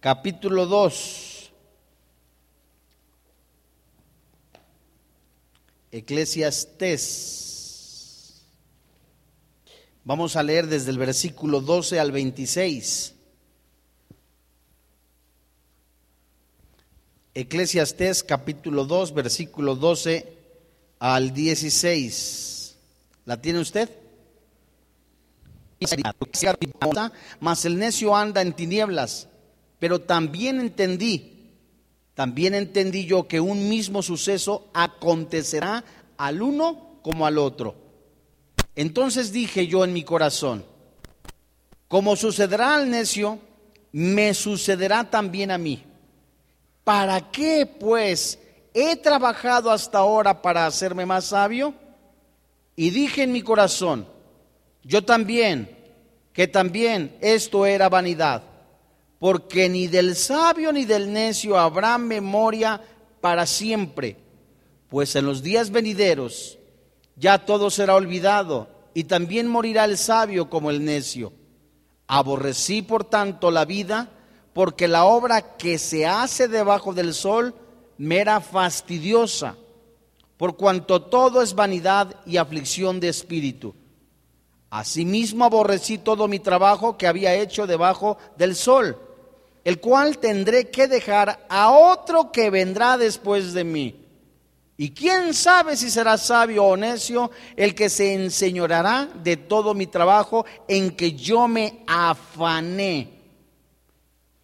capítulo 2. Eclesiastés. Vamos a leer desde el versículo 12 al 26. Eclesiastés capítulo 2, versículo 12 al 16. ¿La tiene usted? Mas el necio anda en tinieblas, pero también entendí, también entendí yo que un mismo suceso acontecerá al uno como al otro. Entonces dije yo en mi corazón, como sucederá al necio, me sucederá también a mí. ¿Para qué pues he trabajado hasta ahora para hacerme más sabio? Y dije en mi corazón, yo también, que también esto era vanidad, porque ni del sabio ni del necio habrá memoria para siempre, pues en los días venideros ya todo será olvidado y también morirá el sabio como el necio. Aborrecí por tanto la vida, porque la obra que se hace debajo del sol me era fastidiosa, por cuanto todo es vanidad y aflicción de espíritu. Asimismo aborrecí todo mi trabajo que había hecho debajo del sol, el cual tendré que dejar a otro que vendrá después de mí. Y quién sabe si será sabio o necio el que se enseñorará de todo mi trabajo en que yo me afané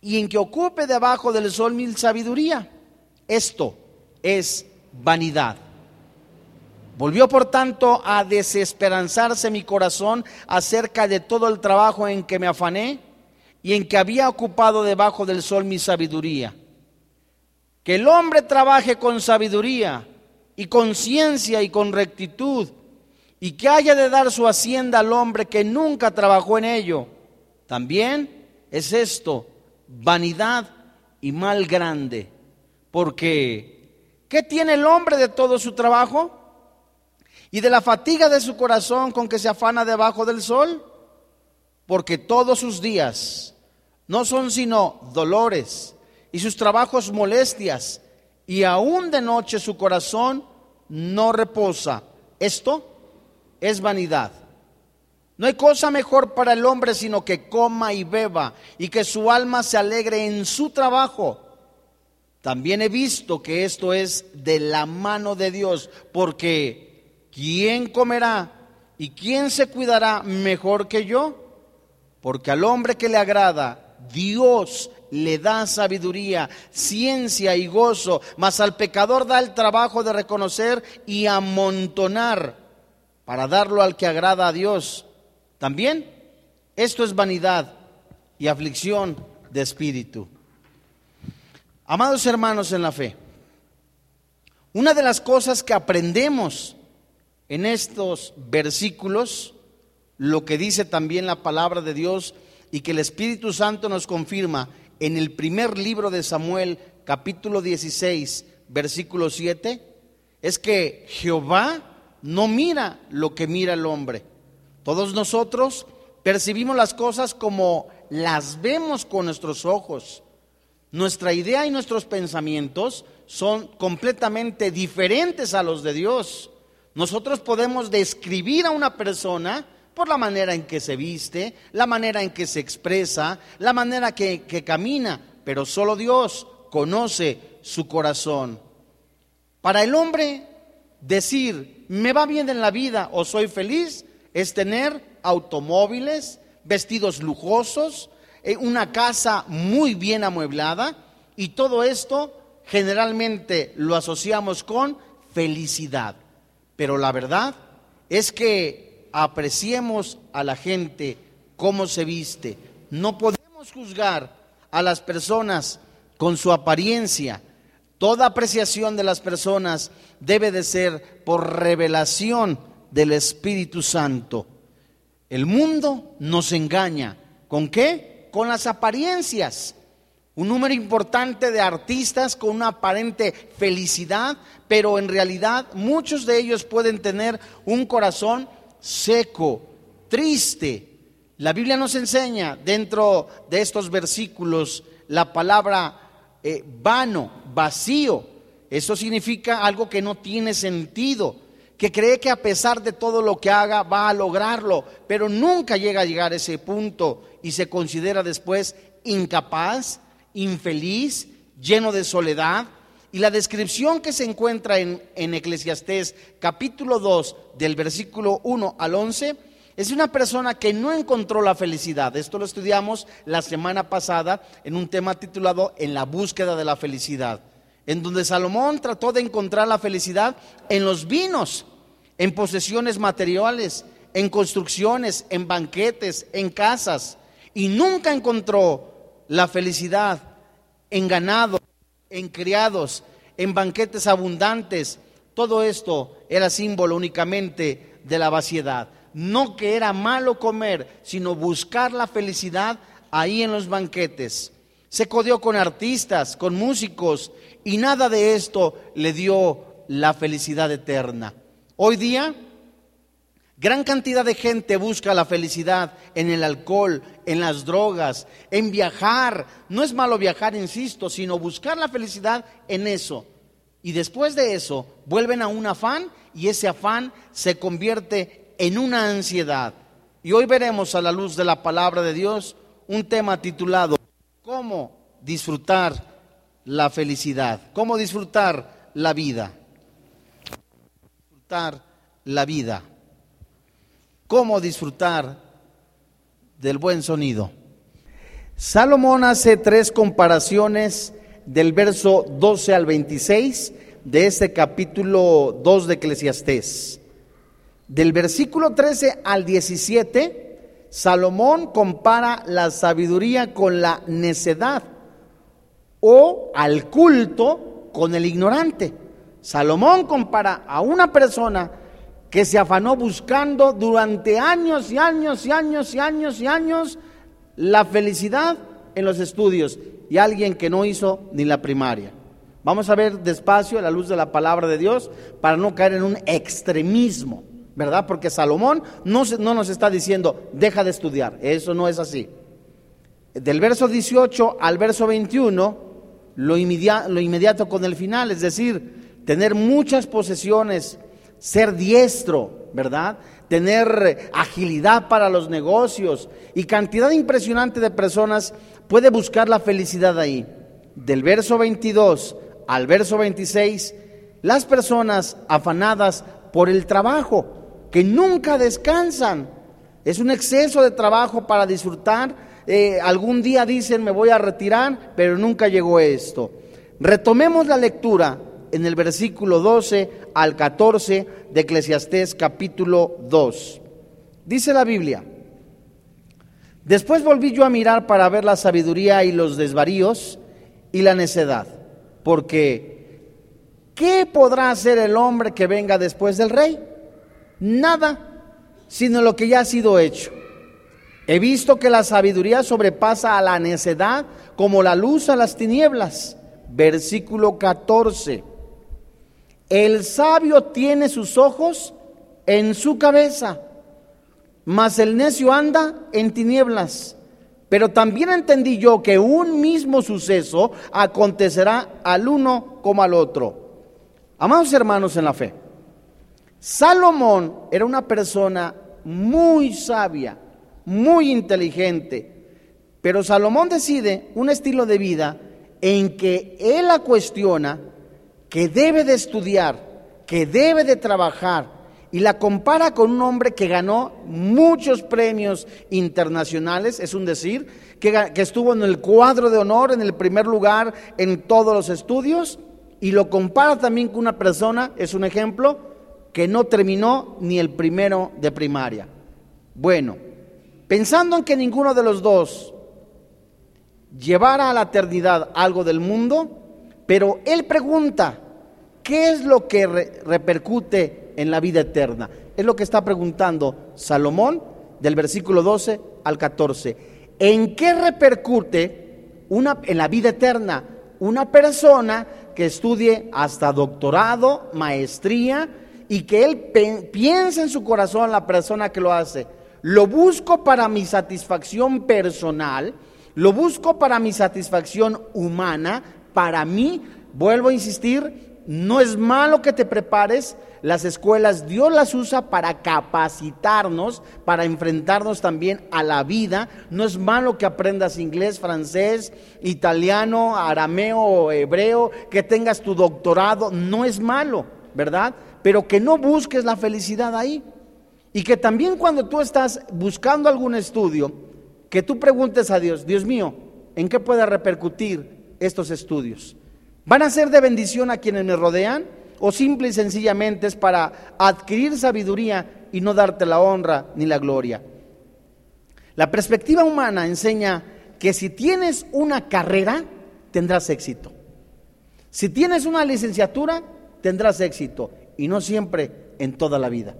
y en que ocupe debajo del sol mi sabiduría. Esto es vanidad. Volvió por tanto a desesperanzarse mi corazón acerca de todo el trabajo en que me afané y en que había ocupado debajo del sol mi sabiduría. Que el hombre trabaje con sabiduría y con ciencia y con rectitud, y que haya de dar su hacienda al hombre que nunca trabajó en ello. También es esto vanidad y mal grande. Porque, ¿qué tiene el hombre de todo su trabajo? ¿Y de la fatiga de su corazón con que se afana debajo del sol? Porque todos sus días no son sino dolores y sus trabajos molestias, y aún de noche su corazón no reposa. Esto es vanidad. No hay cosa mejor para el hombre sino que coma y beba y que su alma se alegre en su trabajo. También he visto que esto es de la mano de Dios, porque ¿quién comerá y quién se cuidará mejor que yo? Porque al hombre que le agrada, Dios le da sabiduría, ciencia y gozo, mas al pecador da el trabajo de reconocer y amontonar para darlo al que agrada a Dios. También esto es vanidad y aflicción de espíritu. Amados hermanos en la fe, una de las cosas que aprendemos en estos versículos, lo que dice también la palabra de Dios y que el Espíritu Santo nos confirma en el primer libro de Samuel, capítulo 16, versículo 7, es que Jehová no mira lo que mira el hombre. Todos nosotros percibimos las cosas como las vemos con nuestros ojos. Nuestra idea y nuestros pensamientos son completamente diferentes a los de Dios. Nosotros podemos describir a una persona por la manera en que se viste, la manera en que se expresa, la manera que, que camina, pero solo Dios conoce su corazón. Para el hombre, decir, me va bien en la vida o soy feliz, es tener automóviles, vestidos lujosos, eh, una casa muy bien amueblada y todo esto generalmente lo asociamos con felicidad. Pero la verdad es que apreciemos a la gente cómo se viste. No podemos juzgar a las personas con su apariencia. Toda apreciación de las personas debe de ser por revelación del Espíritu Santo. El mundo nos engaña. ¿Con qué? Con las apariencias. Un número importante de artistas con una aparente felicidad, pero en realidad muchos de ellos pueden tener un corazón seco, triste, La Biblia nos enseña dentro de estos versículos la palabra eh, vano, vacío. Eso significa algo que no tiene sentido, que cree que a pesar de todo lo que haga va a lograrlo, pero nunca llega a llegar a ese punto y se considera después incapaz, infeliz, lleno de soledad. Y la descripción que se encuentra en, en Eclesiastés capítulo 2 del versículo 1 al 11 es una persona que no encontró la felicidad. Esto lo estudiamos la semana pasada en un tema titulado En la búsqueda de la felicidad, en donde Salomón trató de encontrar la felicidad en los vinos, en posesiones materiales, en construcciones, en banquetes, en casas, y nunca encontró la felicidad en ganado, en criados, en banquetes abundantes. Todo esto era símbolo únicamente de la vaciedad no que era malo comer, sino buscar la felicidad ahí en los banquetes. Se codió con artistas, con músicos, y nada de esto le dio la felicidad eterna. Hoy día, gran cantidad de gente busca la felicidad en el alcohol, en las drogas, en viajar. No es malo viajar, insisto, sino buscar la felicidad en eso. Y después de eso, vuelven a un afán y ese afán se convierte en una ansiedad. Y hoy veremos a la luz de la palabra de Dios un tema titulado ¿Cómo disfrutar la felicidad? ¿Cómo disfrutar la vida? Disfrutar la vida. ¿Cómo disfrutar del buen sonido? Salomón hace tres comparaciones del verso 12 al 26 de este capítulo 2 de Eclesiastés. Del versículo 13 al 17, Salomón compara la sabiduría con la necedad o al culto con el ignorante. Salomón compara a una persona que se afanó buscando durante años y años y años y años y años la felicidad en los estudios y alguien que no hizo ni la primaria. Vamos a ver despacio a la luz de la palabra de Dios para no caer en un extremismo. ¿verdad? Porque Salomón no, no nos está diciendo, deja de estudiar, eso no es así. Del verso 18 al verso 21, lo, lo inmediato con el final, es decir, tener muchas posesiones, ser diestro, ¿verdad? Tener agilidad para los negocios y cantidad impresionante de personas puede buscar la felicidad ahí. Del verso 22 al verso 26, las personas afanadas por el trabajo, que nunca descansan. Es un exceso de trabajo para disfrutar. Eh, algún día dicen me voy a retirar, pero nunca llegó esto. Retomemos la lectura en el versículo 12 al 14 de Eclesiastés capítulo 2. Dice la Biblia, después volví yo a mirar para ver la sabiduría y los desvaríos y la necedad, porque ¿qué podrá hacer el hombre que venga después del rey? nada, sino lo que ya ha sido hecho. He visto que la sabiduría sobrepasa a la necedad como la luz a las tinieblas. Versículo 14. El sabio tiene sus ojos en su cabeza, mas el necio anda en tinieblas. Pero también entendí yo que un mismo suceso acontecerá al uno como al otro. Amados hermanos en la fe, Salomón era una persona muy sabia, muy inteligente, pero Salomón decide un estilo de vida en que él la cuestiona, que debe de estudiar, que debe de trabajar, y la compara con un hombre que ganó muchos premios internacionales, es un decir, que, que, estuvo en el cuadro de honor, en el primer lugar en todos los estudios, y lo compara también con una persona, es un ejemplo, que no terminó ni el primero de primaria. Bueno, pensando en que ninguno de los dos llevara a la eternidad algo del mundo, pero él pregunta, ¿qué es lo que repercute en la vida eterna? Es lo que está preguntando Salomón del versículo 12 al 14. ¿En qué repercute una, en la vida eterna una persona que estudie hasta doctorado, maestría, y que él piense en su corazón la persona que lo hace. lo busco para mi satisfacción personal, lo busco para mi satisfacción humana, para mí, vuelvo a insistir, no es malo que te prepares, las escuelas Dios las usa para capacitarnos, para enfrentarnos también a la vida. No es malo que aprendas inglés, francés, italiano, arameo, hebreo, que tengas tu doctorado, no es malo, ¿verdad? Pero que no busques la felicidad ahí. Y que también cuando tú estás buscando algún estudio, que tú preguntes a Dios, Dios mío, ¿en qué puede repercutir estos estudios? ¿Van a ser de bendición a quienes me rodean? ¿O simple y sencillamente es para adquirir sabiduría y no darte la honra ni la gloria? La perspectiva humana enseña que si tienes una carrera, tendrás éxito. Si tienes una licenciatura, tendrás éxito. Y no siempre en toda la vida.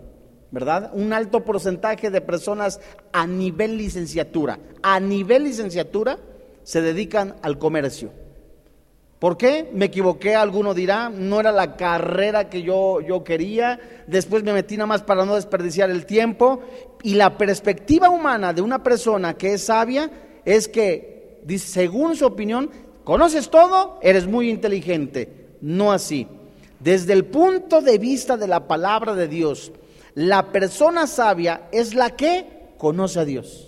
¿verdad? Un alto porcentaje de personas a nivel licenciatura, a nivel licenciatura, se dedican al comercio. ¿Por qué? Me equivoqué, alguno dirá, no era la carrera que yo, yo quería, después me metí nada más para no desperdiciar el tiempo. Y la perspectiva humana de una persona que es sabia es que, según su opinión, conoces todo, eres muy inteligente. No así. Desde el punto de vista de la palabra de Dios, la persona sabia es la que conoce a Dios.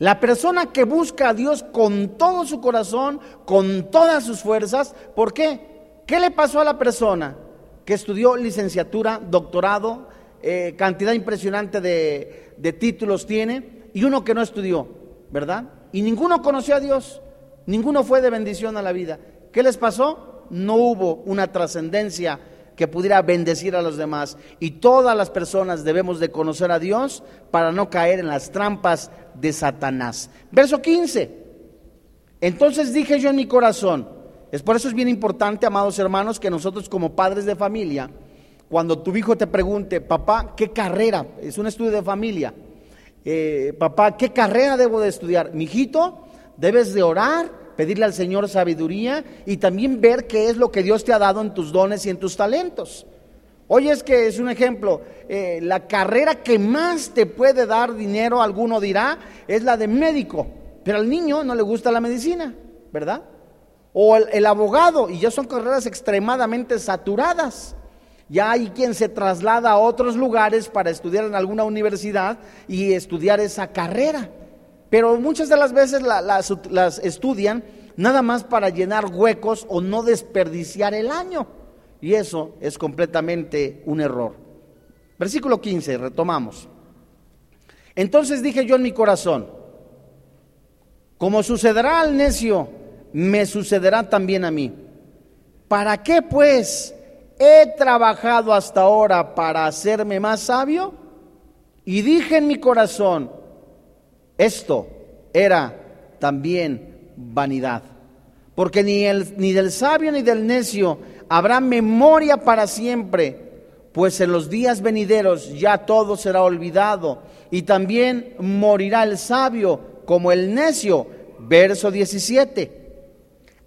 La persona que busca a Dios con todo su corazón, con todas sus fuerzas. ¿Por qué? ¿Qué le pasó a la persona que estudió licenciatura, doctorado, eh, cantidad impresionante de, de títulos tiene, y uno que no estudió, ¿verdad? Y ninguno conoció a Dios, ninguno fue de bendición a la vida. ¿Qué les pasó? No hubo una trascendencia que pudiera bendecir a los demás. Y todas las personas debemos de conocer a Dios para no caer en las trampas de Satanás. Verso 15. Entonces dije yo en mi corazón, es por eso es bien importante, amados hermanos, que nosotros como padres de familia, cuando tu hijo te pregunte, papá, ¿qué carrera? Es un estudio de familia. Eh, papá, ¿qué carrera debo de estudiar? Mi hijito, debes de orar pedirle al Señor sabiduría y también ver qué es lo que Dios te ha dado en tus dones y en tus talentos. Hoy es que es un ejemplo, eh, la carrera que más te puede dar dinero, alguno dirá, es la de médico, pero al niño no le gusta la medicina, ¿verdad? O el, el abogado, y ya son carreras extremadamente saturadas. Ya hay quien se traslada a otros lugares para estudiar en alguna universidad y estudiar esa carrera. Pero muchas de las veces las, estudian nada más para llenar huecos o no desperdiciar el año. Y eso es completamente un error. Versículo 15, retomamos. Entonces dije yo en mi corazón, como sucederá al necio, me sucederá también a mí. ¿Para qué pues he trabajado hasta ahora para hacerme más sabio? Y dije en mi corazón, esto era también vanidad. Porque ni, el, ni del sabio ni del necio habrá memoria para siempre, pues en los días venideros ya todo será olvidado. Y también morirá el sabio como el necio. Verso 17.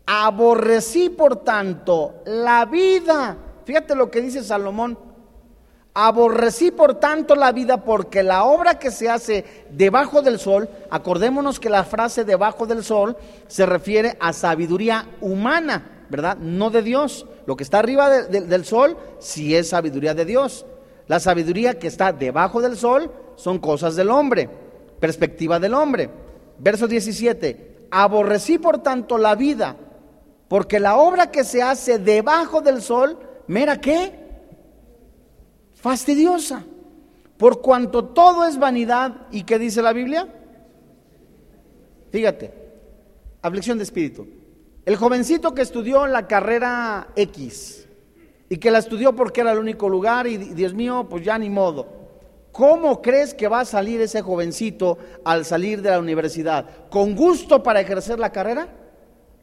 Aborrecí por tanto la vida. Fíjate lo que dice Salomón Aborrecí por tanto la vida porque la obra que se hace debajo del sol, acordémonos que la frase debajo del sol se refiere a sabiduría humana, ¿verdad? No de Dios. Lo que está arriba del sol sí es sabiduría de Dios. La sabiduría que está debajo del sol son cosas del hombre, perspectiva del hombre. Verso 17, aborrecí por tanto la vida porque la obra que se hace debajo del sol, mira qué? Fastidiosa, por cuanto todo es vanidad. ¿Y qué dice la Biblia? Fíjate, aflicción de espíritu. El jovencito que estudió la carrera X y que la estudió porque era el único lugar y Dios mío, pues ya ni modo. ¿Cómo crees que va a salir ese jovencito al salir de la universidad? ¿Con gusto para ejercer la carrera?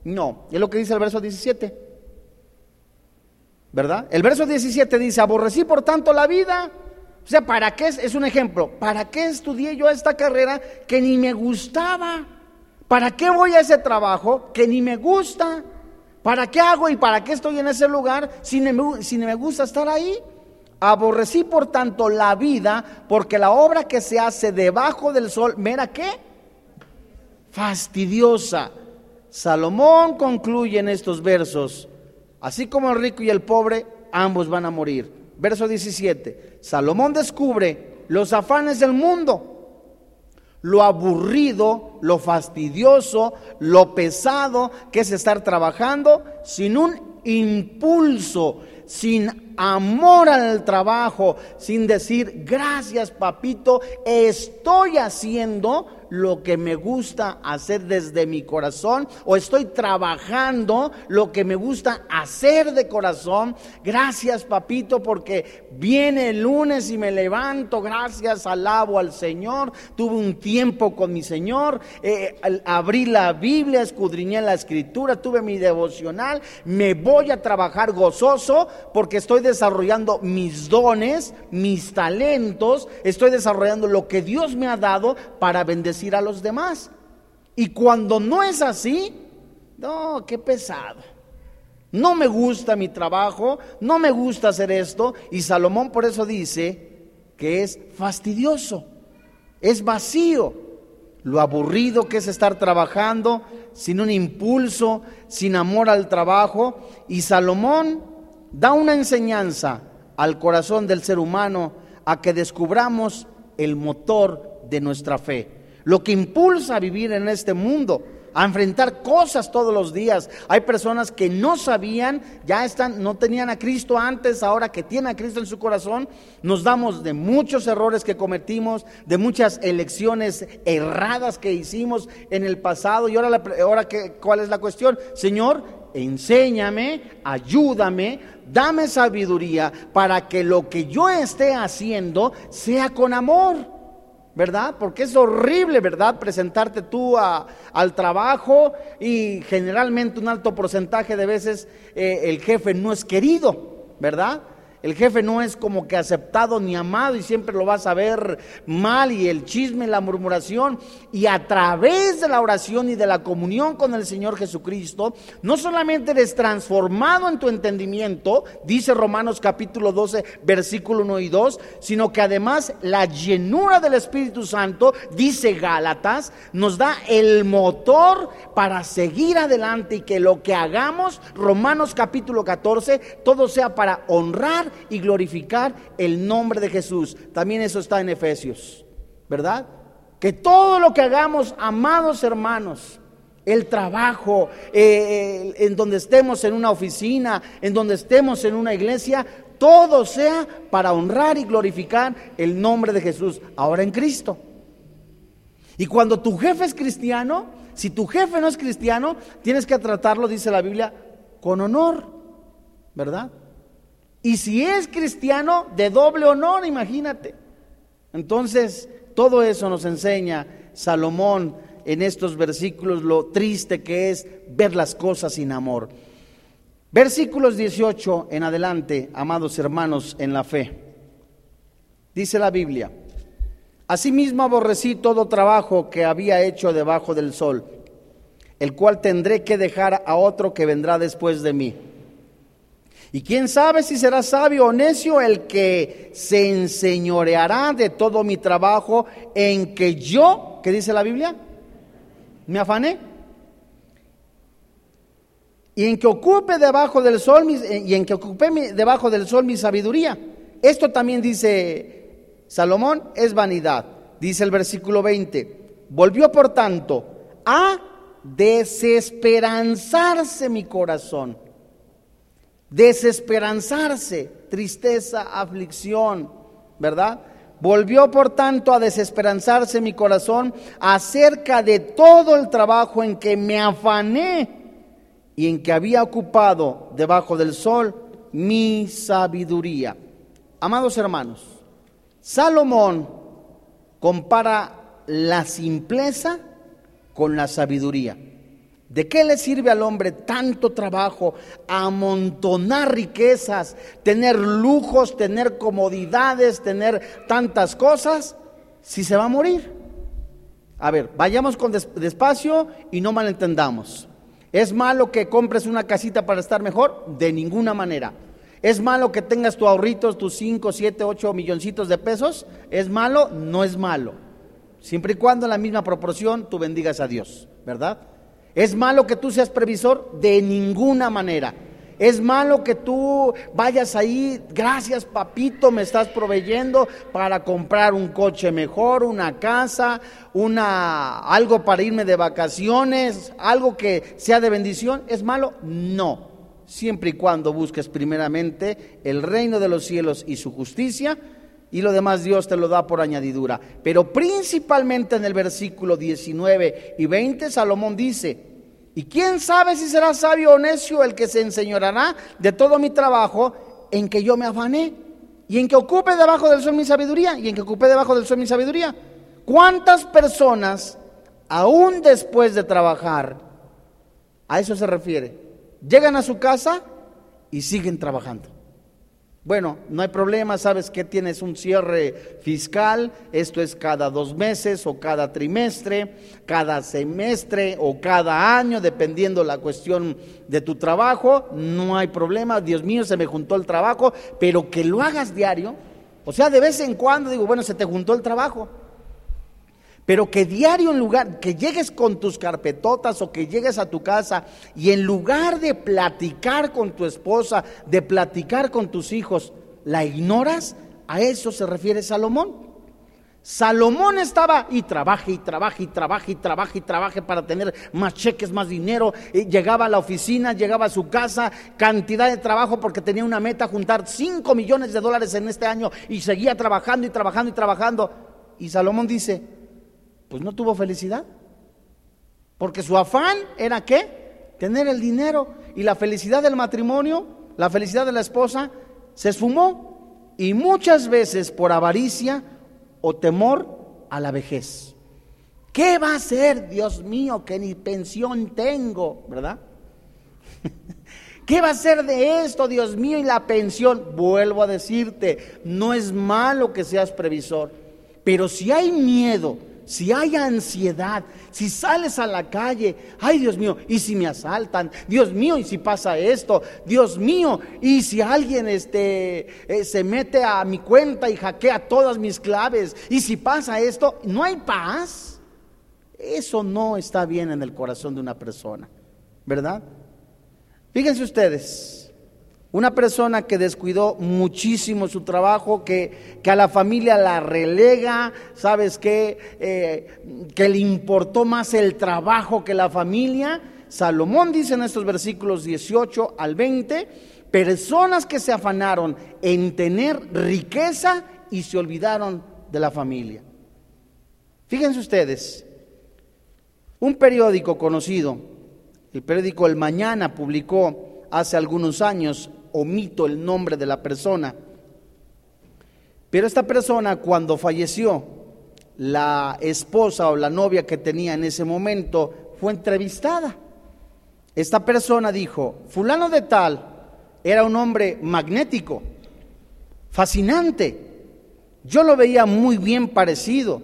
No, es lo que dice el verso 17. ¿Verdad? El verso 17 dice, aborrecí por tanto la vida. O sea, ¿para qué? Es un ejemplo. ¿Para qué estudié yo esta carrera que ni me gustaba? ¿Para qué voy a ese trabajo que ni me gusta? ¿Para qué hago y para qué estoy en ese lugar si ni me, si me gusta estar ahí? Aborrecí por tanto la vida, porque la obra que se hace debajo del sol, ¿mera qué? Fastidiosa. Salomón concluye en estos versos, así como el rico y el pobre, ambos van a morir. Verso 17, Salomón descubre los afanes del mundo lo aburrido, lo fastidioso, lo pesado que es estar trabajando sin un impulso, sin amor al trabajo, sin decir, gracias papito, estoy haciendo lo que me gusta hacer desde mi corazón o estoy trabajando lo que me gusta hacer de corazón. Gracias, papito, porque viene el lunes y me levanto. Gracias, alabo al Señor. Tuve un tiempo con mi Señor. Eh, abrí la Biblia, escudriñé la escritura, tuve mi devocional. Me voy a trabajar gozoso porque estoy desarrollando mis dones, mis talentos. Estoy desarrollando lo que Dios me ha dado para bendecir a los demás. Y cuando no es así, no, qué pesado. No me gusta mi trabajo, no me gusta hacer esto. Y Salomón por eso dice que es fastidioso, es vacío. Lo aburrido que es estar trabajando sin un impulso, sin amor al trabajo. Y Salomón da una enseñanza al corazón del ser humano a que descubramos el motor de nuestra fe lo que impulsa a vivir en este mundo, a enfrentar cosas todos los días. Hay personas que no sabían, ya están, no tenían a Cristo antes, ahora que tienen a Cristo en su corazón, nos damos de muchos errores que cometimos, de muchas elecciones erradas que hicimos en el pasado. Y ahora, ahora que, ¿cuál es la cuestión? Señor, enséñame, ayúdame, dame sabiduría para que lo que yo esté haciendo sea con amor. ¿Verdad? Porque es horrible, ¿verdad? Presentarte tú al trabajo y generalmente un alto porcentaje de veces eh, el jefe no es querido, ¿verdad? El jefe no es como que aceptado ni amado y siempre lo vas a ver mal y el chisme, la murmuración. Y a través de la oración y de la comunión con el Señor Jesucristo, no solamente eres transformado en tu entendimiento, dice Romanos capítulo 12, versículo 1 y 2, sino que además la llenura del Espíritu Santo, dice Gálatas, nos da el motor para seguir adelante y que lo que hagamos, Romanos capítulo 14, todo sea para honrar y glorificar el nombre de Jesús. También eso está en Efesios, ¿verdad? Que todo lo que hagamos, amados hermanos, el trabajo, eh, en donde estemos en una oficina, en donde estemos en una iglesia, todo sea para honrar y glorificar el nombre de Jesús, ahora en Cristo. Y cuando tu jefe es cristiano, si tu jefe no es cristiano, tienes que tratarlo, dice la Biblia, con honor, ¿verdad? Y si es cristiano, de doble honor, imagínate. Entonces, todo eso nos enseña Salomón en estos versículos, lo triste que es ver las cosas sin amor. Versículos 18 en adelante, amados hermanos en la fe. Dice la Biblia, Asimismo aborrecí todo trabajo que había hecho debajo del sol, el cual tendré que dejar a otro que vendrá después de mí y quién sabe si será sabio o necio el que se enseñoreará de todo mi trabajo en que yo, ¿qué dice la Biblia? Me afané. Y en que ocupe debajo del sol y en que ocupe debajo del sol mi sabiduría. Esto también dice Salomón, es vanidad. Dice el versículo 20. Volvió por tanto a desesperanzarse mi corazón desesperanzarse, tristeza, aflicción, ¿verdad? Volvió por tanto a desesperanzarse mi corazón acerca de todo el trabajo en que me afané y en que había ocupado debajo del sol mi sabiduría. Amados hermanos, Salomón compara la simpleza con la sabiduría. ¿De qué le sirve al hombre tanto trabajo, amontonar riquezas, tener lujos, tener comodidades, tener tantas cosas, si se va a morir? A ver, vayamos con despacio y no malentendamos. ¿Es malo que compres una casita para estar mejor? De ninguna manera. ¿Es malo que tengas tu ahorritos, tus 5, 7, 8 milloncitos de pesos? ¿Es malo? No es malo. Siempre y cuando en la misma proporción tú bendigas a Dios, ¿verdad? ¿Es malo que tú seas previsor? De ninguna manera. Es malo que tú vayas ahí, gracias papito, me estás proveyendo para comprar un coche mejor, una casa, una algo para irme de vacaciones, algo que sea de bendición. ¿Es malo? No. Siempre y cuando busques primeramente el reino de los cielos y su justicia, y lo demás Dios te lo da por añadidura. Pero principalmente en el versículo 19 y 20, Salomón dice, y quién sabe si será sabio o necio el que se enseñorará de todo mi trabajo en que yo me afané y en que ocupe debajo del sol mi sabiduría y en que ocupe debajo del sol mi sabiduría. ¿Cuántas personas, aún después de trabajar, a eso se refiere, llegan a su casa y siguen trabajando? Bueno, no hay problema, sabes que tienes un cierre fiscal, esto es cada dos meses o cada trimestre, cada semestre o cada año, dependiendo la cuestión de tu trabajo, no hay problema, Dios mío, se me juntó el trabajo, pero que lo hagas diario, o sea, de vez en cuando digo, bueno, se te juntó el trabajo, pero que diario en lugar, que llegues con tus carpetotas o que llegues a tu casa y en lugar de platicar con tu esposa, de platicar con tus hijos, la ignoras, a eso se refiere Salomón. Salomón estaba y trabaje y trabaje y trabaje y trabaje y trabaje para tener más cheques, más dinero. llegaba a la oficina, llegaba a su casa, cantidad de trabajo porque tenía una meta, juntar 5 millones de dólares en este año y seguía trabajando y trabajando y trabajando. Y Salomón dice, pues no tuvo felicidad. Porque su afán era qué? Tener el dinero y la felicidad del matrimonio, la felicidad de la esposa, se esfumó. Y muchas veces por avaricia o temor a la vejez. ¿Qué va a ser, Dios mío, que ni pensión tengo, verdad? ¿Qué va a ser de esto, Dios mío, y la pensión? Vuelvo a decirte, no es malo que seas previsor, pero si hay miedo, si hay ansiedad, si sales a la calle, ay Dios mío, y si me asaltan, Dios mío, y si pasa esto, Dios mío, y si alguien este, eh, se mete a mi cuenta y hackea todas mis claves, y si pasa esto, no hay paz. Eso no está bien en el corazón de una persona, ¿verdad? Fíjense ustedes, una persona que descuidó muchísimo su trabajo, que, a la familia la relega, ¿sabes qué? Eh, que le importó más el trabajo que la familia. Salomón dice en estos versículos 18 al 20, personas que se afanaron en tener riqueza y se olvidaron de la familia. Fíjense ustedes, un periódico conocido, el periódico El Mañana, publicó hace algunos años omito el nombre de la persona. Pero esta persona cuando falleció, la esposa o la novia que tenía en ese momento fue entrevistada. Esta persona dijo, fulano de tal era un hombre magnético, fascinante. Yo lo veía muy bien parecido,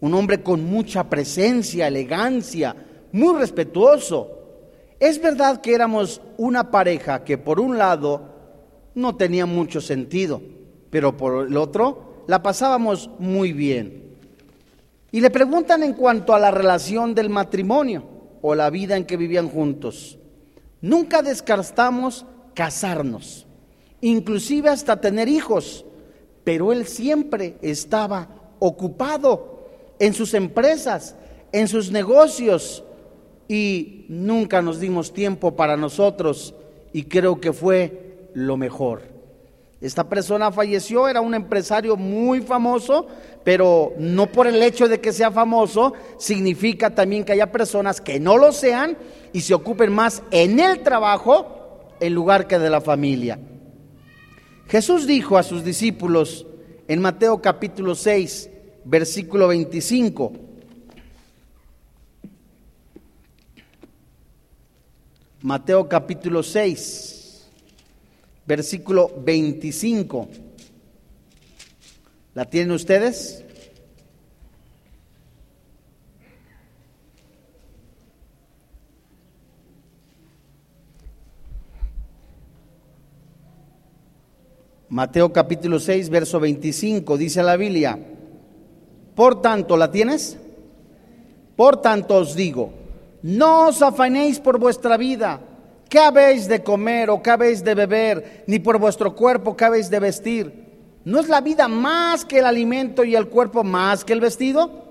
un hombre con mucha presencia, elegancia, muy respetuoso. Es verdad que éramos una pareja que por un lado no tenía mucho sentido, pero por el otro la pasábamos muy bien. Y le preguntan en cuanto a la relación del matrimonio o la vida en que vivían juntos. Nunca descartamos casarnos, inclusive hasta tener hijos, pero él siempre estaba ocupado en sus empresas, en sus negocios, y nunca nos dimos tiempo para nosotros y creo que fue lo mejor. Esta persona falleció, era un empresario muy famoso, pero no por el hecho de que sea famoso, significa también que haya personas que no lo sean y se ocupen más en el trabajo en lugar que de la familia. Jesús dijo a sus discípulos en Mateo capítulo 6, versículo 25, Mateo capítulo 6, versículo 25. ¿La tienen ustedes? Mateo capítulo 6, verso 25, dice la Biblia, por tanto, ¿la tienes? Por tanto os digo, no os afanéis por vuestra vida, qué habéis de comer o qué habéis de beber, ni por vuestro cuerpo qué habéis de vestir. ¿No es la vida más que el alimento y el cuerpo más que el vestido?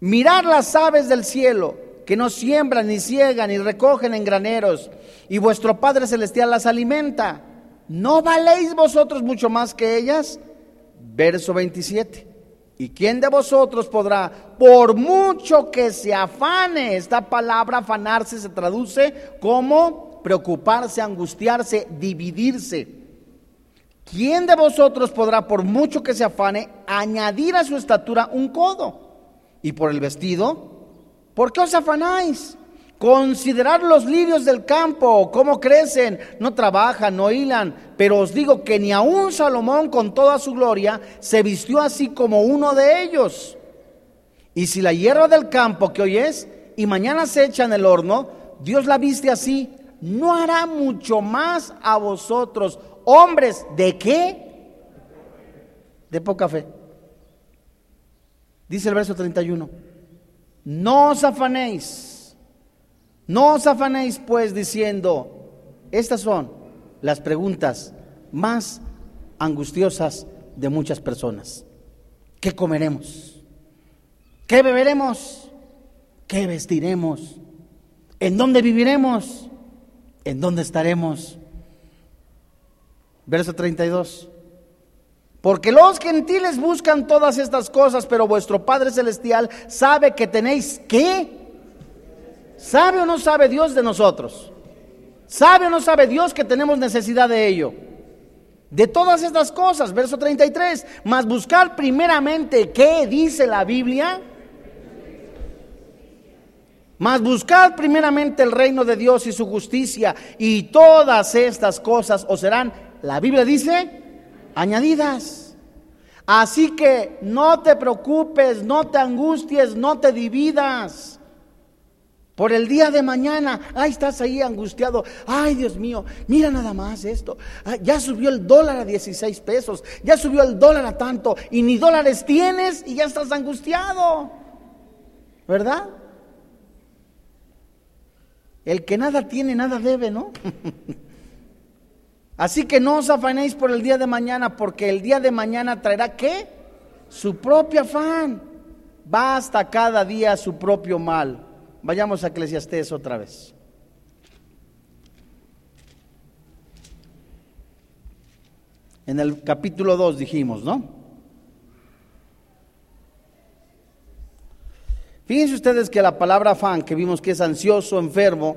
Mirad las aves del cielo, que no siembran, ni ciegan, ni recogen en graneros, y vuestro Padre Celestial las alimenta. ¿No valéis vosotros mucho más que ellas? Verso 27. ¿Y quién de vosotros podrá, por mucho que se afane, esta palabra afanarse se traduce como preocuparse, angustiarse, dividirse? ¿Quién de vosotros podrá, por mucho que se afane, añadir a su estatura un codo? Y por el vestido, ¿por qué os afanáis? Considerad los lirios del campo, cómo crecen, no trabajan, no hilan, pero os digo que ni aun Salomón con toda su gloria se vistió así como uno de ellos. Y si la hierba del campo que hoy es y mañana se echa en el horno, Dios la viste así, ¿no hará mucho más a vosotros, hombres, de qué? De poca fe. Dice el verso 31, no os afanéis no os afanéis pues diciendo, estas son las preguntas más angustiosas de muchas personas. ¿Qué comeremos? ¿Qué beberemos? ¿Qué vestiremos? ¿En dónde viviremos? ¿En dónde estaremos? Verso 32. Porque los gentiles buscan todas estas cosas, pero vuestro Padre Celestial sabe que tenéis que ¿Sabe o no sabe Dios de nosotros? ¿Sabe o no sabe Dios que tenemos necesidad de ello? De todas estas cosas, verso 33, más buscar primeramente qué dice la Biblia. Más buscar primeramente el reino de Dios y su justicia y todas estas cosas os serán, la Biblia dice, añadidas. Así que no te preocupes, no te angusties, no te dividas. Por el día de mañana, ay, estás ahí angustiado. Ay, Dios mío, mira nada más esto. ya subió el dólar a 16 pesos, ya subió el dólar a tanto, y ni dólares tienes y ya estás angustiado. ¿Verdad? El que nada tiene, nada debe, ¿no? Así que no os afanéis por el día de mañana, porque el día de mañana traerá qué? Su propio afán. Basta cada día su propio mal. Vayamos a Eclesiastés otra vez. En el capítulo 2 dijimos, ¿no? Fíjense ustedes que la palabra afán, que vimos que es ansioso, enfermo,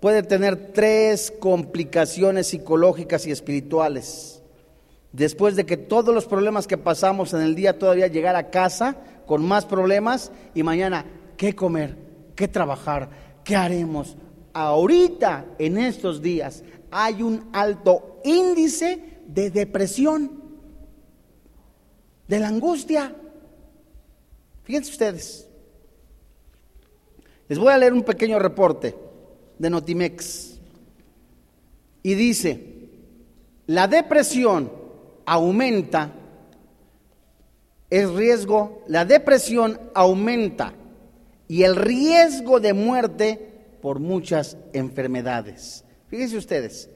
puede tener tres complicaciones psicológicas y espirituales. Después de que todos los problemas que pasamos en el día todavía llegar a casa con más problemas y mañana, ¿qué comer? Qué trabajar, qué haremos. Ahorita, en estos días, hay un alto índice de depresión, de la angustia. Fíjense ustedes. Les voy a leer un pequeño reporte de Notimex. Y dice, la depresión aumenta, es riesgo, la depresión aumenta y el riesgo de muerte por muchas enfermedades. Fíjense ustedes,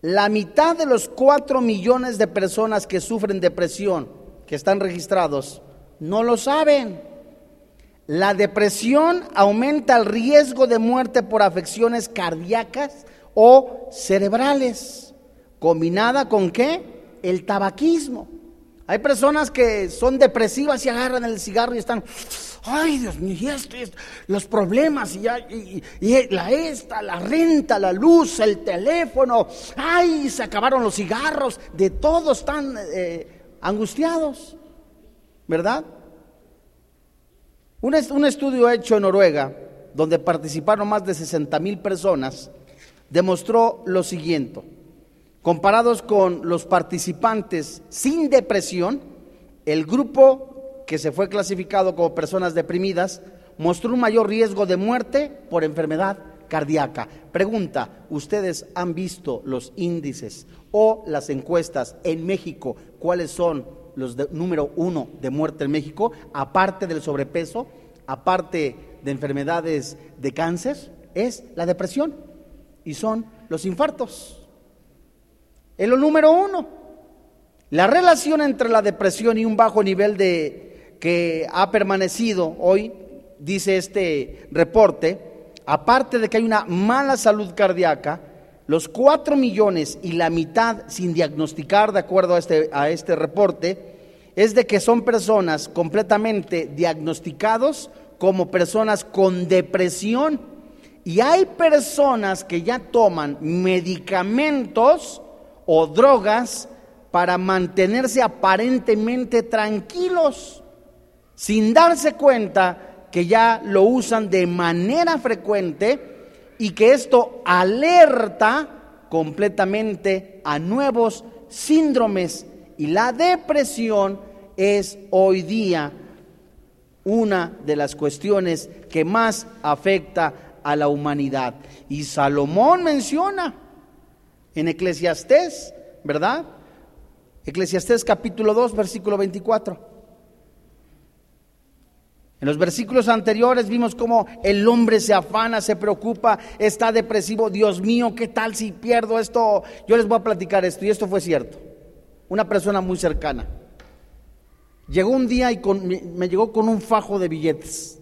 la mitad de los cuatro millones de personas que sufren depresión, que están registrados, no lo saben. La depresión aumenta el riesgo de muerte por afecciones cardíacas o cerebrales, combinada con qué? El tabaquismo. Hay personas que son depresivas y agarran el cigarro y están ay Dios mío, y los problemas, y, la esta, la renta, la luz, el teléfono, ay, se acabaron los cigarros, de todos están eh, angustiados, ¿verdad? Un, un estudio hecho en Noruega, donde participaron más de 60 mil personas, demostró lo siguiente. Comparados con los participantes sin depresión, el grupo que se fue clasificado como personas deprimidas, mostró un mayor riesgo de muerte por enfermedad cardíaca. Pregunta, ¿ustedes han visto los índices o las encuestas en México? ¿Cuáles son los número uno de muerte en México? Aparte del sobrepeso, aparte de enfermedades de cáncer, es la depresión y son los infartos. Es lo número uno. La relación entre la depresión y un bajo nivel de que ha permanecido hoy, dice este reporte, aparte de que hay una mala salud cardíaca, los cuatro millones y la mitad sin diagnosticar, de acuerdo a este, a este reporte, es de que son personas completamente diagnosticados como personas con depresión. Y hay personas que ya toman medicamentos o drogas para mantenerse aparentemente tranquilos, sin darse cuenta que ya lo usan de manera frecuente y que esto alerta completamente a nuevos síndromes. Y la depresión es hoy día una de las cuestiones que más afecta a la humanidad. Y Salomón menciona en Eclesiastés, ¿verdad? Eclesiastés capítulo 2, versículo 24. En los versículos anteriores vimos cómo el hombre se afana, se preocupa, está depresivo. Dios mío, ¿qué tal si pierdo esto? Yo les voy a platicar esto y esto fue cierto. Una persona muy cercana. Llegó un día y me llegó con un fajo de billetes.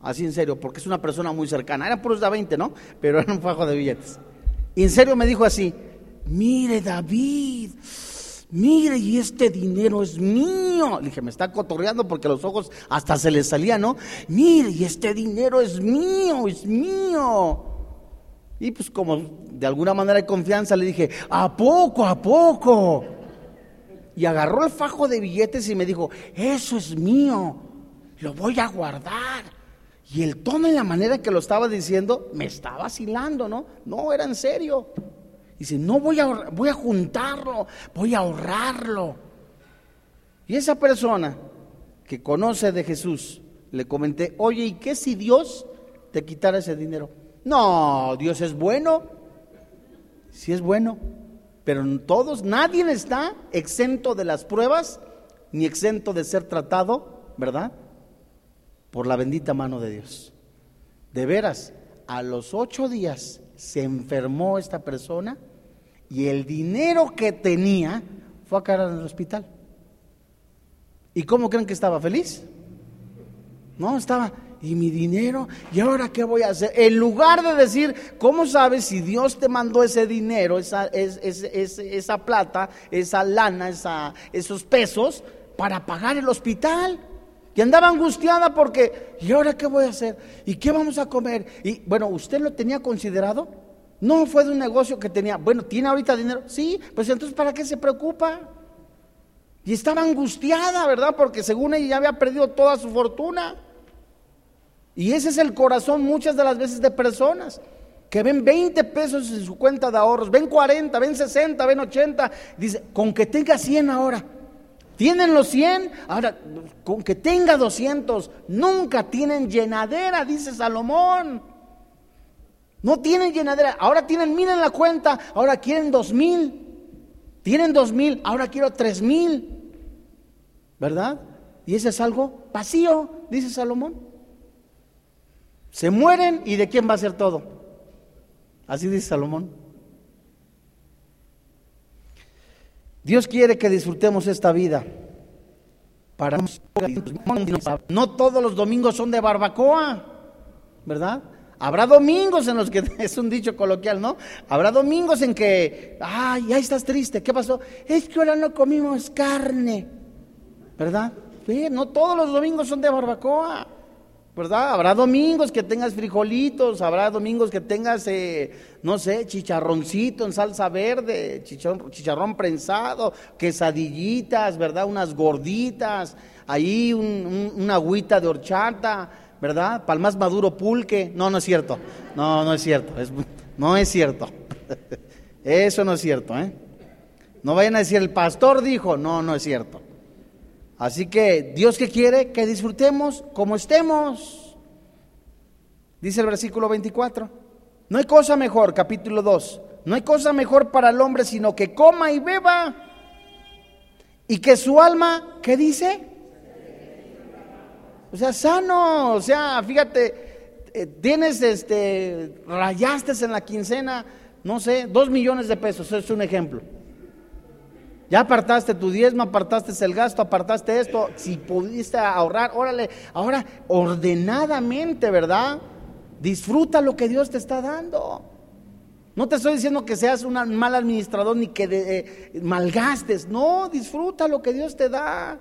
Así en serio, porque es una persona muy cercana. Era puros de 20, ¿no? Pero era un fajo de billetes. Y en serio me dijo así, mire David, mire, y este dinero es mío. Le dije, me está cotorreando porque los ojos hasta se le salían, ¿no? Mire, y este dinero es mío, es mío. Y pues como de alguna manera de confianza le dije, ¿a poco, a poco? Y agarró el fajo de billetes y me dijo, eso es mío, lo voy a guardar. Y el tono y la manera que lo estaba diciendo me estaba vacilando, ¿no? No, era en serio. Dice, no voy a, voy a juntarlo, voy a ahorrarlo. Y esa persona que conoce de Jesús, le comenté, oye, ¿y qué si Dios te quitara ese dinero? No, Dios es bueno. Sí es bueno, pero todos, nadie está exento de las pruebas, ni exento de ser tratado, ¿verdad? Por la bendita mano de Dios. De veras, a los ocho días se enfermó esta persona y el dinero que tenía fue a caer en el hospital. ¿Y cómo creen que estaba feliz? No, estaba, ¿y mi dinero? ¿Y ahora qué voy a hacer? En lugar de decir, ¿cómo sabes si Dios te mandó ese dinero, esa, esa plata, esa lana, esa, esos pesos para pagar el hospital? Y andaba angustiada porque, ¿y ahora qué voy a hacer? ¿Y qué vamos a comer? Y bueno, ¿usted lo tenía considerado? No fue de un negocio que tenía. Bueno, ¿tiene ahorita dinero? Sí, pues entonces ¿para qué se preocupa? Y estaba angustiada, ¿verdad? Porque según ella ya había perdido toda su fortuna. Y ese es el corazón muchas de las veces de personas que ven 20 pesos en su cuenta de ahorros, ven 40, ven 60, ven 80. Dice, con que tenga 100 ahora. Tienen los 100, ahora con que tenga 200, nunca tienen llenadera, dice Salomón. No tienen llenadera. Ahora tienen mil en la cuenta. Ahora quieren dos mil. Tienen dos mil. Ahora quiero tres mil. ¿Verdad? Y ese es algo vacío, dice Salomón. Se mueren y de quién va a ser todo. Así dice Salomón. Dios quiere que disfrutemos esta vida. Para no todos los domingos son de barbacoa, ¿verdad? Habrá domingos en los que, es un dicho coloquial, ¿no? Habrá domingos en que, ay, ya estás triste, ¿qué pasó? Es que ahora no comimos carne, ¿verdad? No todos los domingos son de barbacoa, ¿verdad? Habrá domingos que tengas frijolitos, habrá domingos que tengas, eh, no sé, chicharroncito en salsa verde, chicharrón, chicharrón prensado, quesadillitas, ¿verdad? Unas gorditas, ahí un, una agüita de horchata ¿verdad? Más maduro pulque. No, no es cierto. No, no es cierto. no es cierto. Eso no es cierto, ¿eh? No vayan a decir, el pastor dijo, no, no es cierto. Así que Dios que quiere que disfrutemos como estemos. Dice el versículo 24. No hay cosa mejor, capítulo 2, no hay cosa mejor para el hombre sino que coma y beba y que su alma, ¿qué dice? O sea, sano, o sea, fíjate, eh, tienes, este, rayaste en la quincena, no sé, dos millones de pesos, es un ejemplo. Ya apartaste tu diezmo, apartaste el gasto, apartaste esto, si pudiste ahorrar, órale, ahora ordenadamente, ¿verdad? Disfruta lo que Dios te está dando. No te estoy diciendo que seas un mal administrador ni que eh, malgastes. No, disfruta lo que Dios te da.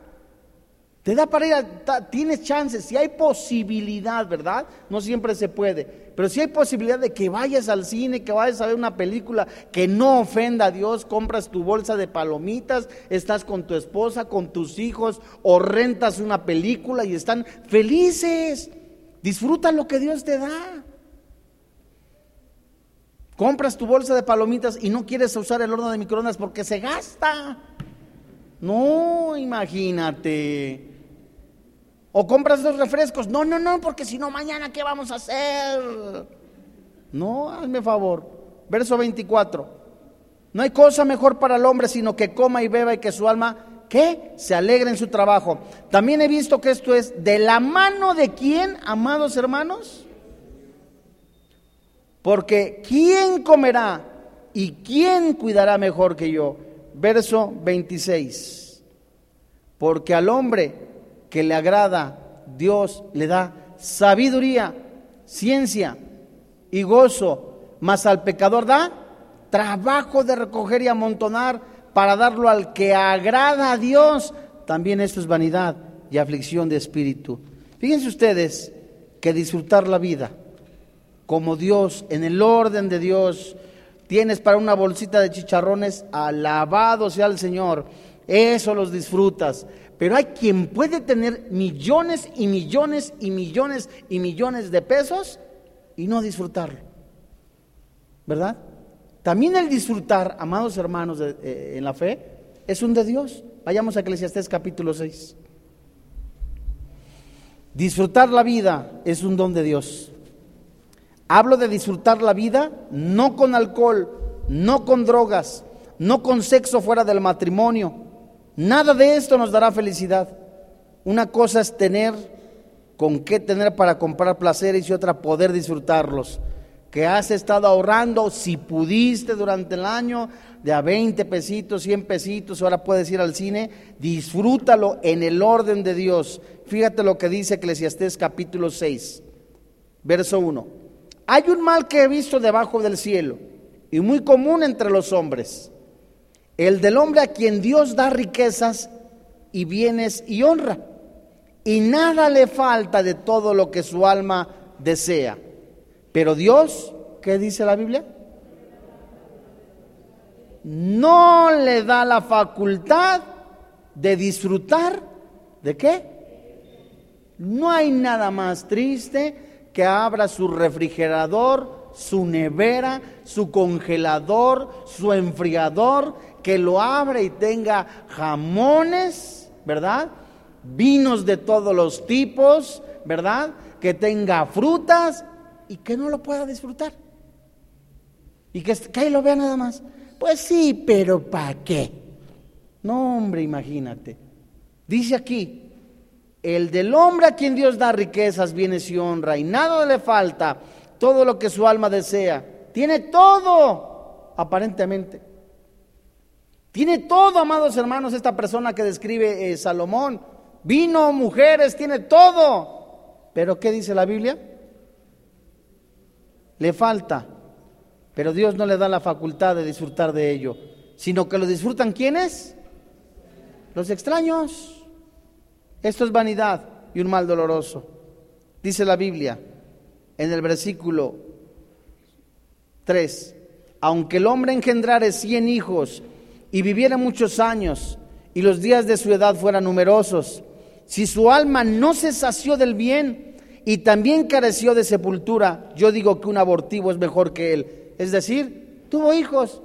Te da para ir, tienes chances, si hay posibilidad, ¿verdad? No siempre se puede, pero si hay posibilidad de que vayas al cine, que vayas a ver una película que no ofenda a Dios, compras tu bolsa de palomitas, estás con tu esposa, con tus hijos, o rentas una película y están felices. Disfruta lo que Dios te da. Compras tu bolsa de palomitas y no quieres usar el horno de microondas porque se gasta. No, imagínate. O compras dos refrescos. No, no, no, porque si no, mañana, ¿qué vamos a hacer? No, hazme favor. Verso 24. No hay cosa mejor para el hombre sino que coma y beba y que su alma, ¿qué? Se alegre en su trabajo. También he visto que esto es de la mano de quién, amados hermanos. Porque ¿quién comerá y quién cuidará mejor que yo? Verso 26. Porque al hombre que le agrada, Dios le da sabiduría, ciencia y gozo, mas al pecador da trabajo de recoger y amontonar para darlo al que agrada a Dios. También esto es vanidad y aflicción de espíritu. Fíjense ustedes que disfrutar la vida como Dios, en el orden de Dios. Tienes para una bolsita de chicharrones, alabado sea el Señor. Eso los disfrutas. Pero hay quien puede tener millones y millones y millones y millones de pesos y no disfrutarlo. ¿Verdad? También el disfrutar, amados hermanos eh, en la fe, es un de Dios. Vayamos a Eclesiastés capítulo 6. Disfrutar la vida es un don de Dios. Hablo de disfrutar la vida no con alcohol, no con drogas, no con sexo fuera del matrimonio. Nada de esto nos dará felicidad. Una cosa es tener con qué tener para comprar placeres y otra poder disfrutarlos. Que has estado ahorrando, si pudiste durante el año, de a 20 pesitos, 100 pesitos, ahora puedes ir al cine, disfrútalo en el orden de Dios. Fíjate lo que dice Eclesiastés capítulo 6, verso 1. Hay un mal que he visto debajo del cielo y muy común entre los hombres, el del hombre a quien Dios da riquezas y bienes y honra, y nada le falta de todo lo que su alma desea. Pero Dios, ¿qué dice la Biblia? No le da la facultad de disfrutar de qué? No hay nada más triste que abra su refrigerador, su nevera, su congelador, su enfriador, que lo abra y tenga jamones, ¿verdad? Vinos de todos los tipos, ¿verdad? Que tenga frutas y que no lo pueda disfrutar. Y que, que ahí lo vea nada más. Pues sí, pero ¿para qué? No, hombre, imagínate. Dice aquí, el del hombre a quien Dios da riquezas, bienes y honra, y nada le falta, todo lo que su alma desea. Tiene todo, aparentemente. Tiene todo, amados hermanos, esta persona que describe eh, Salomón. Vino, mujeres, tiene todo. Pero ¿qué dice la Biblia? Le falta. Pero Dios no le da la facultad de disfrutar de ello, sino que lo disfrutan ¿quiénes? Los extraños. Esto es vanidad y un mal doloroso. Dice la Biblia en el versículo 3, aunque el hombre engendrare cien hijos y viviera muchos años y los días de su edad fueran numerosos, si su alma no se sació del bien y también careció de sepultura, yo digo que un abortivo es mejor que él. Es decir, tuvo hijos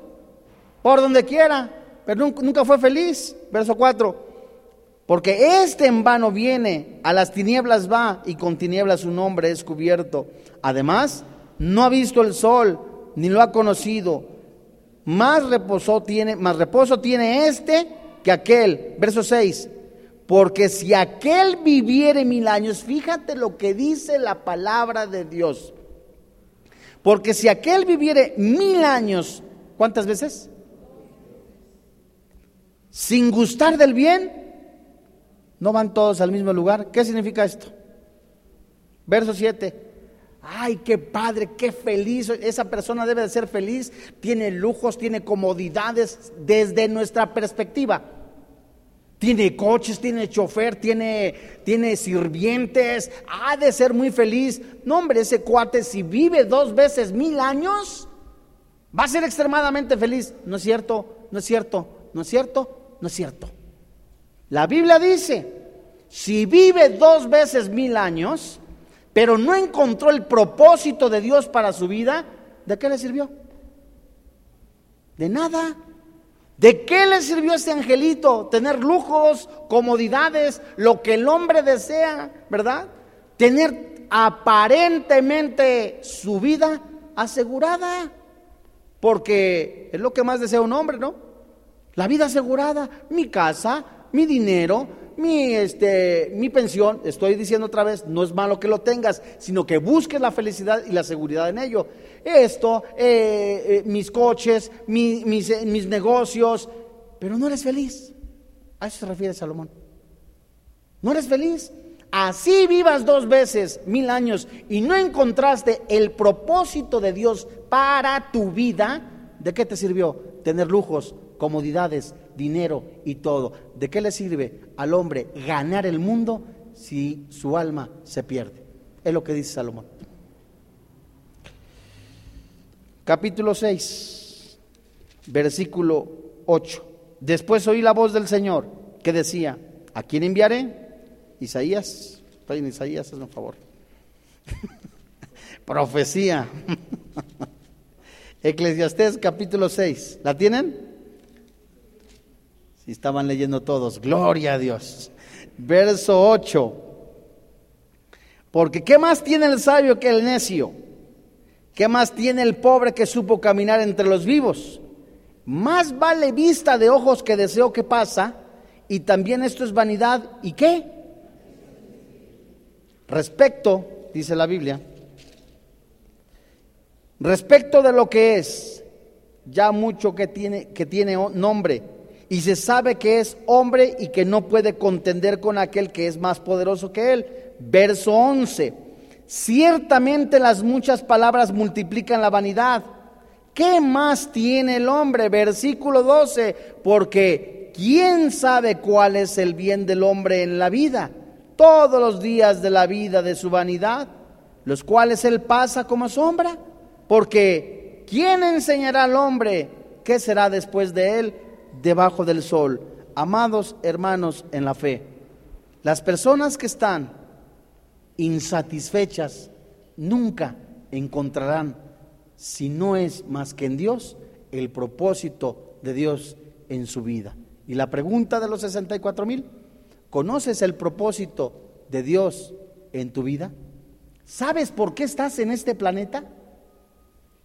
por donde quiera, pero nunca fue feliz. Verso 4. Porque este en vano viene, a las tinieblas va y con tinieblas su nombre es cubierto. Además, no ha visto el sol, ni lo ha conocido. Más reposo tiene, más reposo tiene este que aquel. Verso 6. Porque si aquel viviere mil años, fíjate lo que dice la palabra de Dios. Porque si aquel viviere mil años, ¿cuántas veces? Sin gustar del bien, no van todos al mismo lugar. ¿Qué significa esto? Verso 7. Ay, qué padre, qué feliz. Esa persona debe de ser feliz. Tiene lujos, tiene comodidades desde nuestra perspectiva. Tiene coches, tiene chofer, tiene, tiene sirvientes. Ha de ser muy feliz. No, hombre, ese cuate, si vive dos veces mil años, va a ser extremadamente feliz. No es cierto, no es cierto, no es cierto, no es cierto. La Biblia dice: si vive dos veces mil años, pero no encontró el propósito de Dios para su vida, ¿de qué le sirvió? De nada. ¿De qué le sirvió a este angelito? Tener lujos, comodidades, lo que el hombre desea, ¿verdad? Tener aparentemente su vida asegurada, porque es lo que más desea un hombre, ¿no? La vida asegurada, mi casa, mi dinero, mi, este, mi pensión, estoy diciendo otra vez, no es malo que lo tengas, sino que busques la felicidad y la seguridad en ello. Esto, eh, eh, mis coches, mis, eh, mis negocios, pero no eres feliz. A eso se refiere Salomón. No eres feliz. Así vivas dos veces, mil años, y no encontraste el propósito de Dios para tu vida, ¿de qué te sirvió? Tener lujos, comodidades, dinero y todo. ¿De qué le sirve al hombre ganar el mundo si su alma se pierde? Es lo que dice Salomón. Capítulo 6, versículo 8. Después oí la voz del Señor que decía, ¿a quién enviaré? Isaías, estoy en Isaías, hazme un favor. Profecía. Eclesiastés capítulo 6. ¿La tienen? Si estaban leyendo todos, gloria a Dios. Verso 8. Porque ¿qué más tiene el sabio que el necio? ¿Qué más tiene el pobre que supo caminar entre los vivos? Más vale vista de ojos que deseo que pasa, y también esto es vanidad. ¿Y qué? Respecto, dice la Biblia, respecto de lo que es, ya mucho que tiene, que tiene nombre y se sabe que es hombre y que no puede contender con aquel que es más poderoso que él. Verso 11. Ciertamente las muchas palabras multiplican la vanidad. ¿Qué más tiene el hombre? Versículo 12. Porque ¿quién sabe cuál es el bien del hombre en la vida? Todos los días de la vida de su vanidad, los cuales él pasa como sombra. Porque ¿quién enseñará al hombre qué será después de él? Debajo del sol. Amados hermanos en la fe, las personas que están insatisfechas nunca encontrarán, si no es más que en Dios, el propósito de Dios en su vida. Y la pregunta de los 64 mil, ¿conoces el propósito de Dios en tu vida? ¿Sabes por qué estás en este planeta?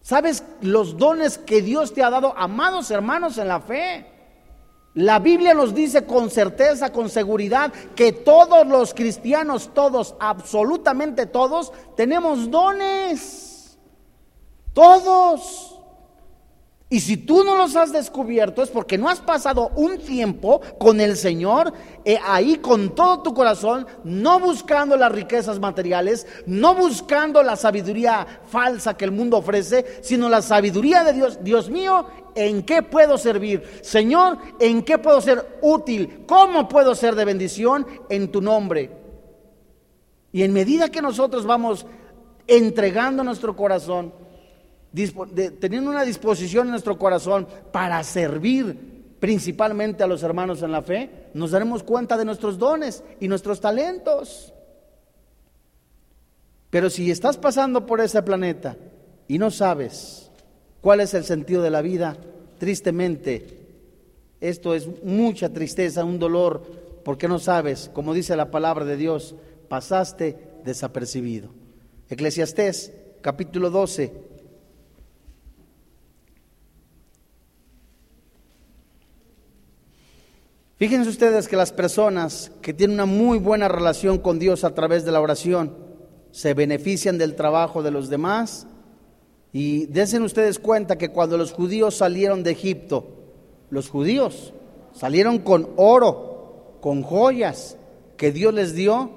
¿Sabes los dones que Dios te ha dado, amados hermanos en la fe? La Biblia nos dice con certeza, con seguridad, que todos los cristianos, todos, absolutamente todos, tenemos dones. Todos. Y si tú no los has descubierto es porque no has pasado un tiempo con el Señor eh, ahí con todo tu corazón, no buscando las riquezas materiales, no buscando la sabiduría falsa que el mundo ofrece, sino la sabiduría de Dios. Dios mío, ¿en qué puedo servir? Señor, ¿en qué puedo ser útil? ¿Cómo puedo ser de bendición en tu nombre? Y en medida que nosotros vamos entregando nuestro corazón, teniendo una disposición en nuestro corazón para servir principalmente a los hermanos en la fe, nos daremos cuenta de nuestros dones y nuestros talentos. Pero si estás pasando por ese planeta y no sabes cuál es el sentido de la vida, tristemente, esto es mucha tristeza, un dolor, porque no sabes, como dice la palabra de Dios, pasaste desapercibido. Eclesiastés capítulo 12. Fíjense ustedes que las personas que tienen una muy buena relación con Dios a través de la oración se benefician del trabajo de los demás y desen ustedes cuenta que cuando los judíos salieron de Egipto, los judíos salieron con oro, con joyas que Dios les dio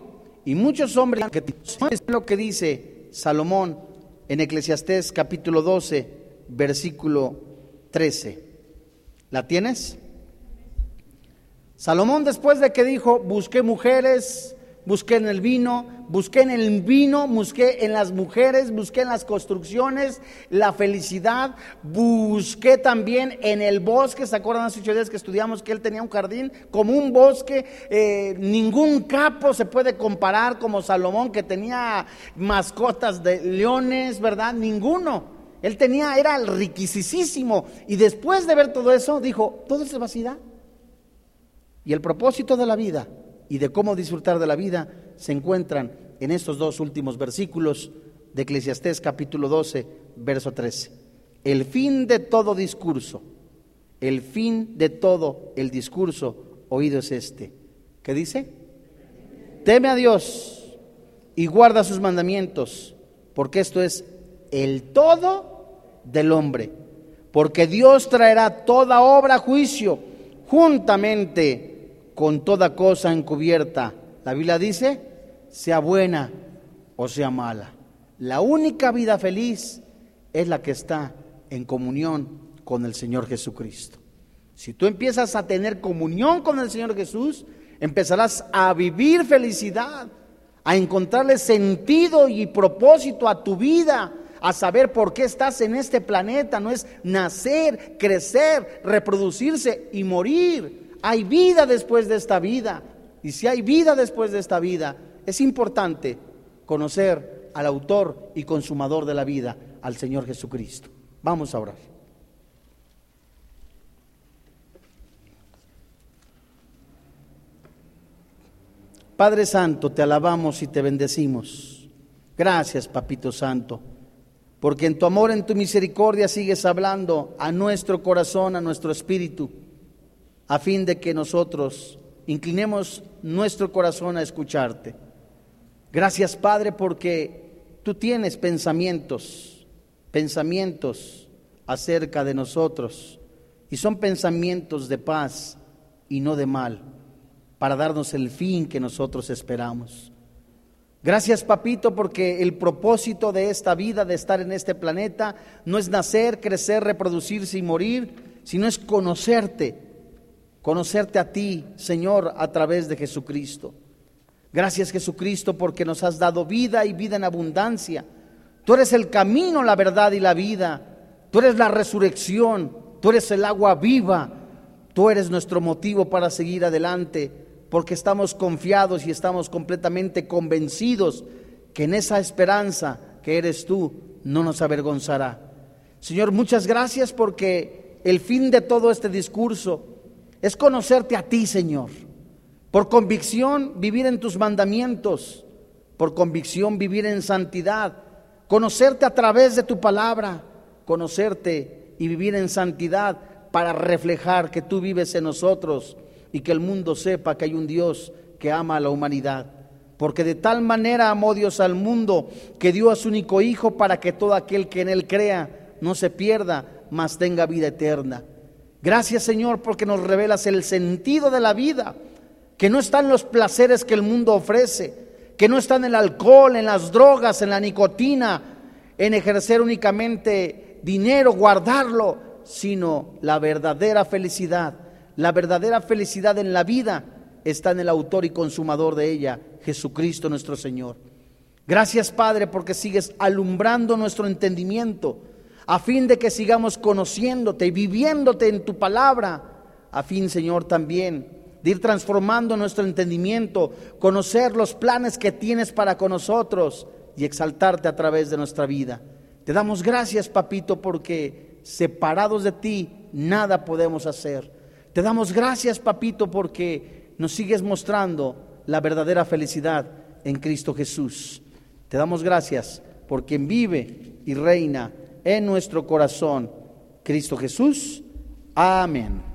y muchos hombres que es lo que dice Salomón en Eclesiastés capítulo 12, versículo 13. ¿La tienes? Salomón después de que dijo, busqué mujeres, busqué en el vino, busqué en el vino, busqué en las mujeres, busqué en las construcciones, la felicidad, busqué también en el bosque, ¿se acuerdan hace ocho días que estudiamos que él tenía un jardín como un bosque? Eh, ningún capo se puede comparar como Salomón que tenía mascotas de leones, ¿verdad? Ninguno. Él tenía, era riquisísimo. Y después de ver todo eso, dijo, todo es vacidad. Y el propósito de la vida y de cómo disfrutar de la vida se encuentran en estos dos últimos versículos de Eclesiastés capítulo 12, verso 13. El fin de todo discurso, el fin de todo el discurso oído es este. ¿Qué dice? Teme a Dios y guarda sus mandamientos, porque esto es el todo del hombre. Porque Dios traerá toda obra a juicio juntamente con toda cosa encubierta. La Biblia dice, sea buena o sea mala. La única vida feliz es la que está en comunión con el Señor Jesucristo. Si tú empiezas a tener comunión con el Señor Jesús, empezarás a vivir felicidad, a encontrarle sentido y propósito a tu vida, a saber por qué estás en este planeta. No es nacer, crecer, reproducirse y morir hay vida después de esta vida. Y si hay vida después de esta vida, es importante conocer al autor y consumador de la vida, al Señor Jesucristo. Vamos a orar. Padre Santo, te alabamos y te bendecimos. Gracias, Papito Santo, porque en tu amor, en tu misericordia sigues hablando a nuestro corazón, a nuestro espíritu a fin de que nosotros inclinemos nuestro corazón a escucharte. Gracias Padre porque tú tienes pensamientos, pensamientos acerca de nosotros y son pensamientos de paz y no de mal, para darnos el fin que nosotros esperamos. Gracias, papito, porque el propósito de esta vida, de estar en este planeta, no es nacer, crecer, reproducirse y morir, sino es conocerte, conocerte a ti, Señor, a través de Jesucristo. Gracias Jesucristo porque nos has dado vida y vida en abundancia. Tú eres el camino, la verdad y la vida. Tú eres la resurrección. Tú eres el agua viva. Tú eres nuestro motivo para seguir adelante porque estamos confiados y estamos completamente convencidos que en esa esperanza que eres tú no nos avergonzará. Señor, muchas gracias porque el fin de todo este discurso es conocerte a ti, Señor. Por convicción vivir en tus mandamientos, por convicción vivir en santidad, conocerte a través de tu palabra, conocerte y vivir en santidad para reflejar que tú vives en nosotros y que el mundo sepa que hay un Dios que ama a la humanidad. Porque de tal manera amó Dios al mundo que dio a su único Hijo para que todo aquel que en Él crea no se pierda, mas tenga vida eterna. Gracias Señor porque nos revelas el sentido de la vida, que no están los placeres que el mundo ofrece, que no están el alcohol, en las drogas, en la nicotina, en ejercer únicamente dinero, guardarlo, sino la verdadera felicidad. La verdadera felicidad en la vida está en el autor y consumador de ella, Jesucristo nuestro Señor. Gracias Padre porque sigues alumbrando nuestro entendimiento a fin de que sigamos conociéndote y viviéndote en tu palabra, a fin, Señor, también de ir transformando nuestro entendimiento, conocer los planes que tienes para con nosotros y exaltarte a través de nuestra vida. Te damos gracias, papito, porque separados de ti nada podemos hacer. Te damos gracias, papito, porque nos sigues mostrando la verdadera felicidad en Cristo Jesús. Te damos gracias por quien vive y reina en nuestro corazón, Cristo Jesús. Amén.